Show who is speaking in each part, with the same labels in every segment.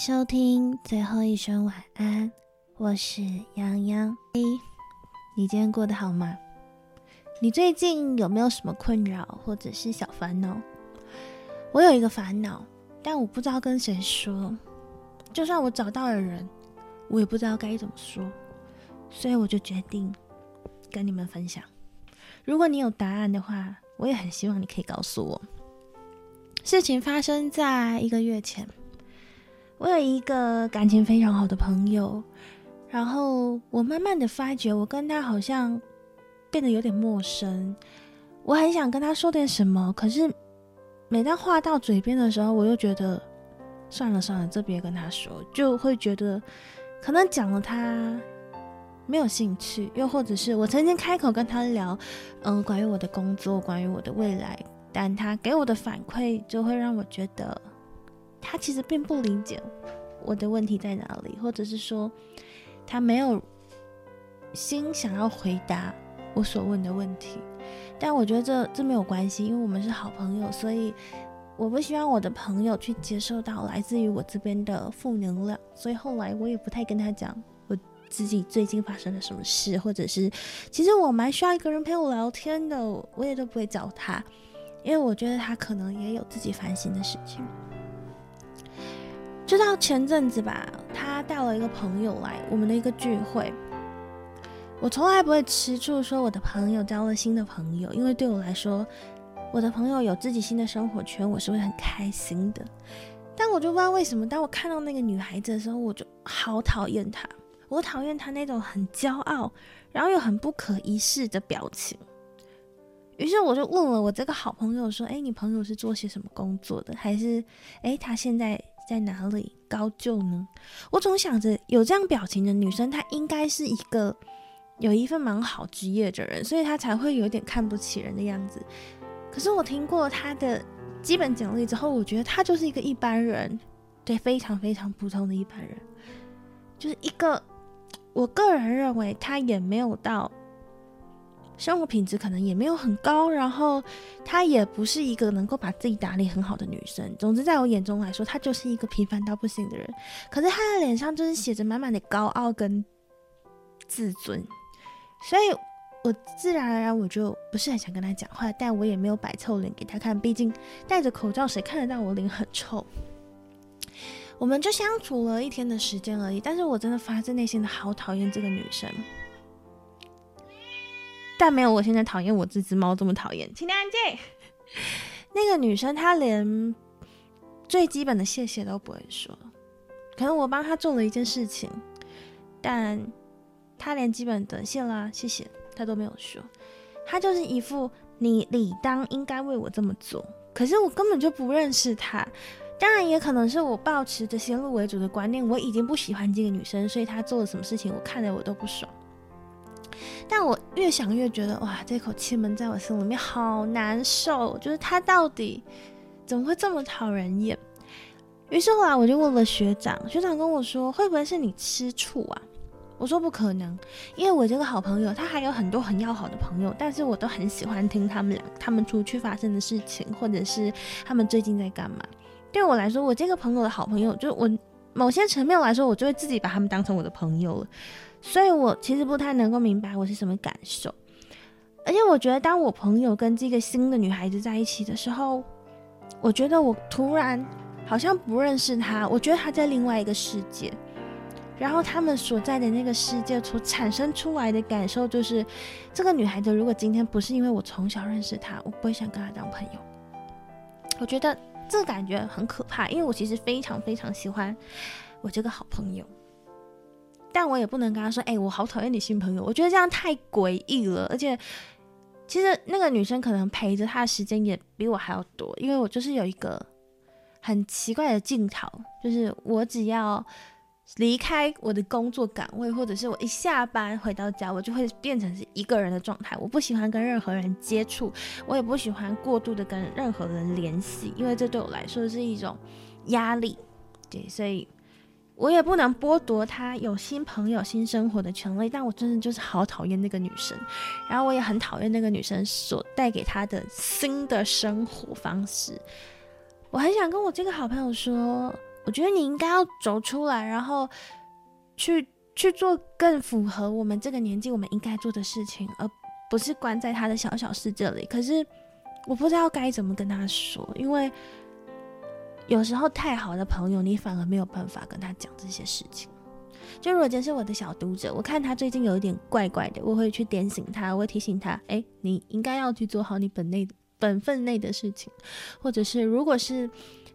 Speaker 1: 收听最后一声晚安，我是洋洋。嘿，你今天过得好吗？你最近有没有什么困扰或者是小烦恼？我有一个烦恼，但我不知道跟谁说。就算我找到了人，我也不知道该怎么说，所以我就决定跟你们分享。如果你有答案的话，我也很希望你可以告诉我。事情发生在一个月前。我有一个感情非常好的朋友，然后我慢慢的发觉，我跟他好像变得有点陌生。我很想跟他说点什么，可是每当话到嘴边的时候，我又觉得算了算了，这别跟他说，就会觉得可能讲了他没有兴趣，又或者是我曾经开口跟他聊，嗯，关于我的工作，关于我的未来，但他给我的反馈就会让我觉得。他其实并不理解我的问题在哪里，或者是说他没有心想要回答我所问的问题。但我觉得这这没有关系，因为我们是好朋友，所以我不希望我的朋友去接受到来自于我这边的负能量。所以后来我也不太跟他讲我自己最近发生了什么事，或者是其实我蛮需要一个人陪我聊天的，我也都不会找他，因为我觉得他可能也有自己烦心的事情。就到前阵子吧，他带了一个朋友来我们的一个聚会。我从来不会吃醋，说我的朋友交了新的朋友，因为对我来说，我的朋友有自己新的生活圈，我是会很开心的。但我就不知道为什么，当我看到那个女孩子的时候，我就好讨厌她。我讨厌她那种很骄傲，然后又很不可一世的表情。于是我就问了我这个好朋友说：“哎，你朋友是做些什么工作的？还是哎，他现在？”在哪里高就呢？我总想着有这样表情的女生，她应该是一个有一份蛮好职业的人，所以她才会有点看不起人的样子。可是我听过她的基本简历之后，我觉得她就是一个一般人，对，非常非常普通的一般人，就是一个我个人认为她也没有到。生活品质可能也没有很高，然后她也不是一个能够把自己打理很好的女生。总之，在我眼中来说，她就是一个平凡到不行的人。可是她的脸上就是写着满满的高傲跟自尊，所以我自然而然我就不是很想跟她讲话，但我也没有摆臭脸给她看，毕竟戴着口罩，谁看得到我脸很臭？我们就相处了一天的时间而已，但是我真的发自内心的好讨厌这个女生。但没有我现在讨厌我这只猫这么讨厌，请你安静。那个女生她连最基本的谢谢都不会说，可能我帮她做了一件事情，但她连基本的谢啦谢谢她都没有说，她就是一副你理当应该为我这么做，可是我根本就不认识她。当然也可能是我抱持着先入为主的观念，我已经不喜欢这个女生，所以她做了什么事情，我看着我都不爽。但我越想越觉得，哇，这口气闷在我心里面好难受。就是他到底怎么会这么讨人厌？于是后来我就问了学长，学长跟我说，会不会是你吃醋啊？我说不可能，因为我这个好朋友他还有很多很要好的朋友，但是我都很喜欢听他们俩他们出去发生的事情，或者是他们最近在干嘛。对我来说，我这个朋友的好朋友，就我某些层面来说，我就会自己把他们当成我的朋友了。所以我其实不太能够明白我是什么感受，而且我觉得当我朋友跟这个新的女孩子在一起的时候，我觉得我突然好像不认识她，我觉得她在另外一个世界，然后他们所在的那个世界所产生出来的感受就是，这个女孩子如果今天不是因为我从小认识她，我不会想跟她当朋友。我觉得这感觉很可怕，因为我其实非常非常喜欢我这个好朋友。但我也不能跟他说，哎，我好讨厌你新朋友，我觉得这样太诡异了。而且，其实那个女生可能陪着他的时间也比我还要多，因为我就是有一个很奇怪的镜头，就是我只要离开我的工作岗位，或者是我一下班回到家，我就会变成是一个人的状态。我不喜欢跟任何人接触，我也不喜欢过度的跟任何人联系，因为这对我来说是一种压力。对，所以。我也不能剥夺他有新朋友、新生活的权利，但我真的就是好讨厌那个女生，然后我也很讨厌那个女生所带给他的新的生活方式。我很想跟我这个好朋友说，我觉得你应该要走出来，然后去去做更符合我们这个年纪我们应该做的事情，而不是关在他的小小世界里。可是我不知道该怎么跟他说，因为有时候太好的朋友，你反而没有办法跟他讲这些事情。就如果真是我的小读者，我看他最近有一点怪怪的，我会去点醒他，我会提醒他，哎，你应该要去做好你本内本分内的事情，或者是如果是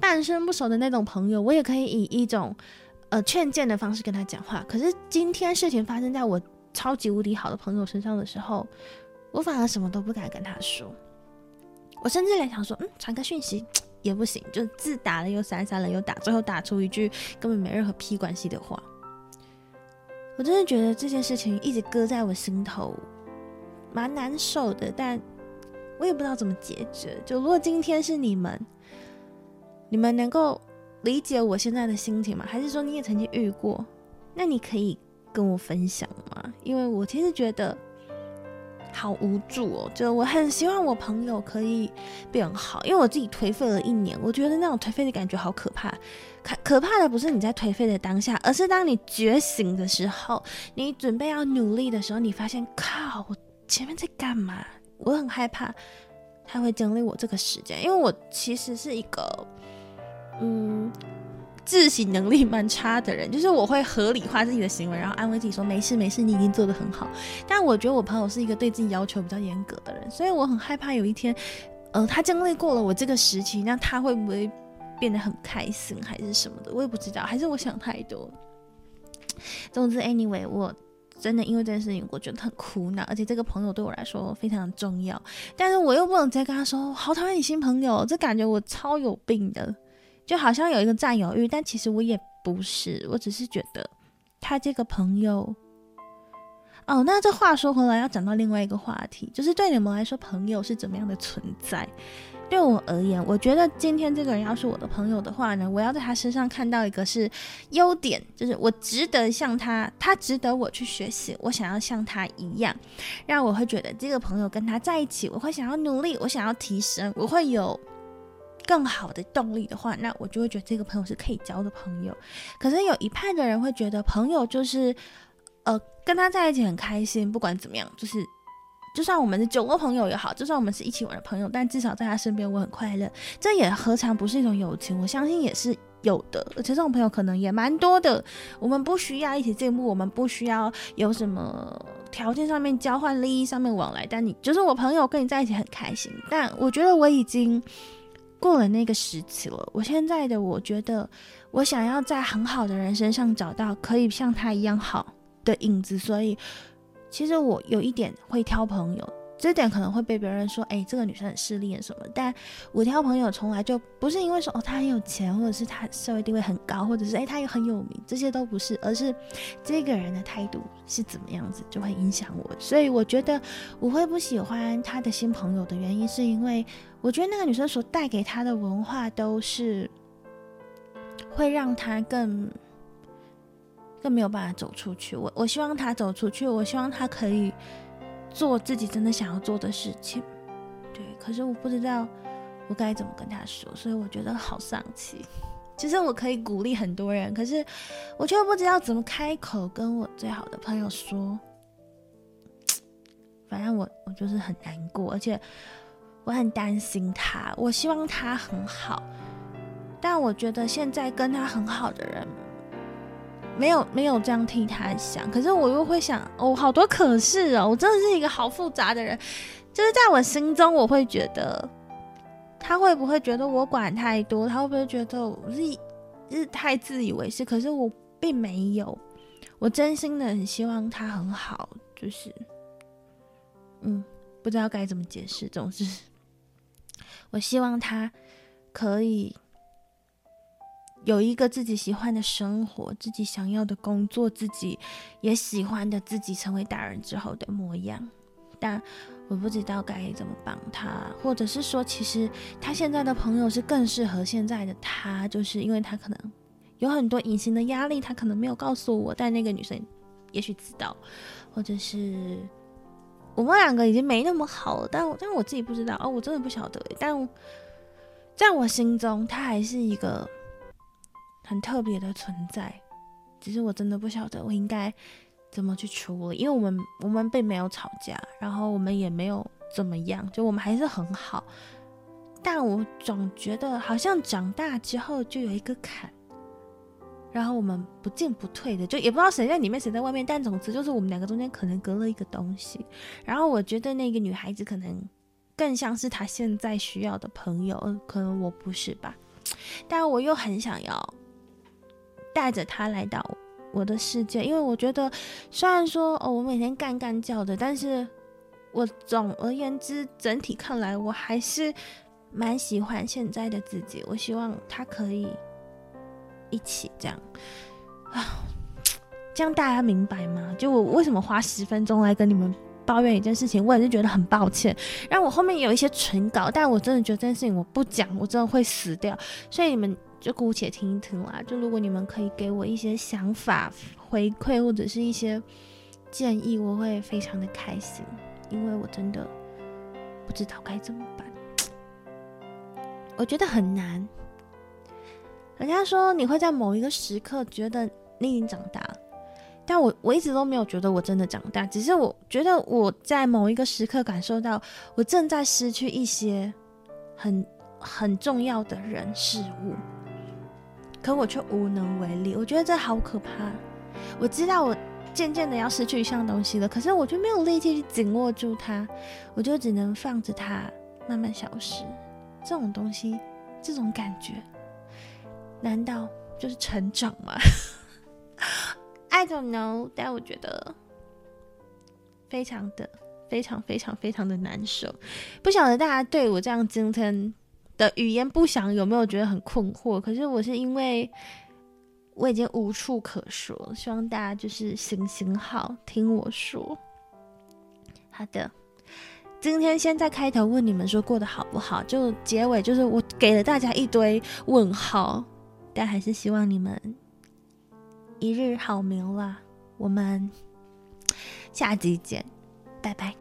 Speaker 1: 半生不熟的那种朋友，我也可以以一种呃劝谏的方式跟他讲话。可是今天事情发生在我超级无敌好的朋友身上的时候，我反而什么都不敢跟他说，我甚至连想说，嗯，传个讯息也不行，就字打了又删，删了又打，最后打出一句根本没任何屁关系的话。我真的觉得这件事情一直搁在我心头，蛮难受的，但我也不知道怎么解决。就如果今天是你们，你们能够理解我现在的心情吗？还是说你也曾经遇过？那你可以跟我分享吗？因为我其实觉得。好无助哦，就我很希望我朋友可以变好，因为我自己颓废了一年，我觉得那种颓废的感觉好可怕。可可怕的不是你在颓废的当下，而是当你觉醒的时候，你准备要努力的时候，你发现靠，我前面在干嘛？我很害怕他会经历我这个时间，因为我其实是一个，嗯。自省能力蛮差的人，就是我会合理化自己的行为，然后安慰自己说没事没事，你已经做得很好。但我觉得我朋友是一个对自己要求比较严格的人，所以我很害怕有一天，呃，他经历过了我这个时期，那他会不会变得很开心还是什么的，我也不知道，还是我想太多。总之，anyway，我真的因为这件事情，我觉得很苦恼，而且这个朋友对我来说非常重要，但是我又不能直接跟他说，好讨厌你新朋友，这感觉我超有病的。就好像有一个占有欲，但其实我也不是，我只是觉得他这个朋友。哦，那这话说回来，要讲到另外一个话题，就是对你们来说，朋友是怎么样的存在？对我而言，我觉得今天这个人要是我的朋友的话呢，我要在他身上看到一个是优点，就是我值得像他，他值得我去学习，我想要像他一样，让我会觉得这个朋友跟他在一起，我会想要努力，我想要提升，我会有。更好的动力的话，那我就会觉得这个朋友是可以交的朋友。可是有一派的人会觉得朋友就是，呃，跟他在一起很开心，不管怎么样，就是就算我们是酒肉朋友也好，就算我们是一起玩的朋友，但至少在他身边我很快乐。这也何尝不是一种友情？我相信也是有的，而且这种朋友可能也蛮多的。我们不需要一起进步，我们不需要有什么条件上面交换、利益上面往来，但你就是我朋友，跟你在一起很开心。但我觉得我已经。过了那个时期了，我现在的我觉得，我想要在很好的人身上找到可以像他一样好的影子，所以其实我有一点会挑朋友。这点可能会被别人说，哎，这个女生很势利什么？但我挑朋友从来就不是因为说，哦，他很有钱，或者是他社会地位很高，或者是哎，他也很有名，这些都不是，而是这个人的态度是怎么样子，就会影响我。所以我觉得我会不喜欢他的新朋友的原因，是因为我觉得那个女生所带给他的文化都是会让他更更没有办法走出去。我我希望他走出去，我希望他可以。做自己真的想要做的事情，对。可是我不知道我该怎么跟他说，所以我觉得好丧气。其实我可以鼓励很多人，可是我却不知道怎么开口跟我最好的朋友说。反正我我就是很难过，而且我很担心他。我希望他很好，但我觉得现在跟他很好的人。没有没有这样替他想，可是我又会想，哦，好多可是哦，我真的是一个好复杂的人，就是在我心中，我会觉得他会不会觉得我管太多，他会不会觉得我是是太自以为是？可是我并没有，我真心的很希望他很好，就是，嗯，不知道该怎么解释，总之，我希望他可以。有一个自己喜欢的生活，自己想要的工作，自己也喜欢的自己成为大人之后的模样，但我不知道该怎么帮他，或者是说，其实他现在的朋友是更适合现在的他，就是因为他可能有很多隐形的压力，他可能没有告诉我，但那个女生也许知道，或者是我们两个已经没那么好了，但但我自己不知道哦，我真的不晓得，但在我心中，他还是一个。很特别的存在，只是我真的不晓得我应该怎么去处理，因为我们我们并没有吵架，然后我们也没有怎么样，就我们还是很好。但我总觉得好像长大之后就有一个坎，然后我们不进不退的，就也不知道谁在里面谁在外面，但总之就是我们两个中间可能隔了一个东西。然后我觉得那个女孩子可能更像是她现在需要的朋友，可能我不是吧？但我又很想要带着她来到我的世界，因为我觉得虽然说哦我每天干干叫的，但是我总而言之整体看来我还是。蛮喜欢现在的自己，我希望他可以一起这样啊，这样大家明白吗？就我为什么花十分钟来跟你们抱怨一件事情，我也是觉得很抱歉。然后我后面有一些唇稿，但我真的觉得这件事情我不讲，我真的会死掉。所以你们就姑且听一听啦。就如果你们可以给我一些想法回馈或者是一些建议，我会非常的开心，因为我真的不知道该怎么办。我觉得很难。人家说你会在某一个时刻觉得你已经长大，但我我一直都没有觉得我真的长大，只是我觉得我在某一个时刻感受到我正在失去一些很很重要的人事物，可我却无能为力。我觉得这好可怕。我知道我渐渐的要失去一项东西了，可是我就没有力气去紧握住它，我就只能放着它慢慢消失。这种东西，这种感觉，难道就是成长吗？I don't know，但我觉得非常的、非常、非常、非常的难受。不晓得大家对我这样今天的语言不详有没有觉得很困惑？可是我是因为我已经无处可说，希望大家就是行行好，听我说。好的。今天先在开头问你们说过得好不好，就结尾就是我给了大家一堆问号，但还是希望你们一日好眠啦。我们下集见，拜拜。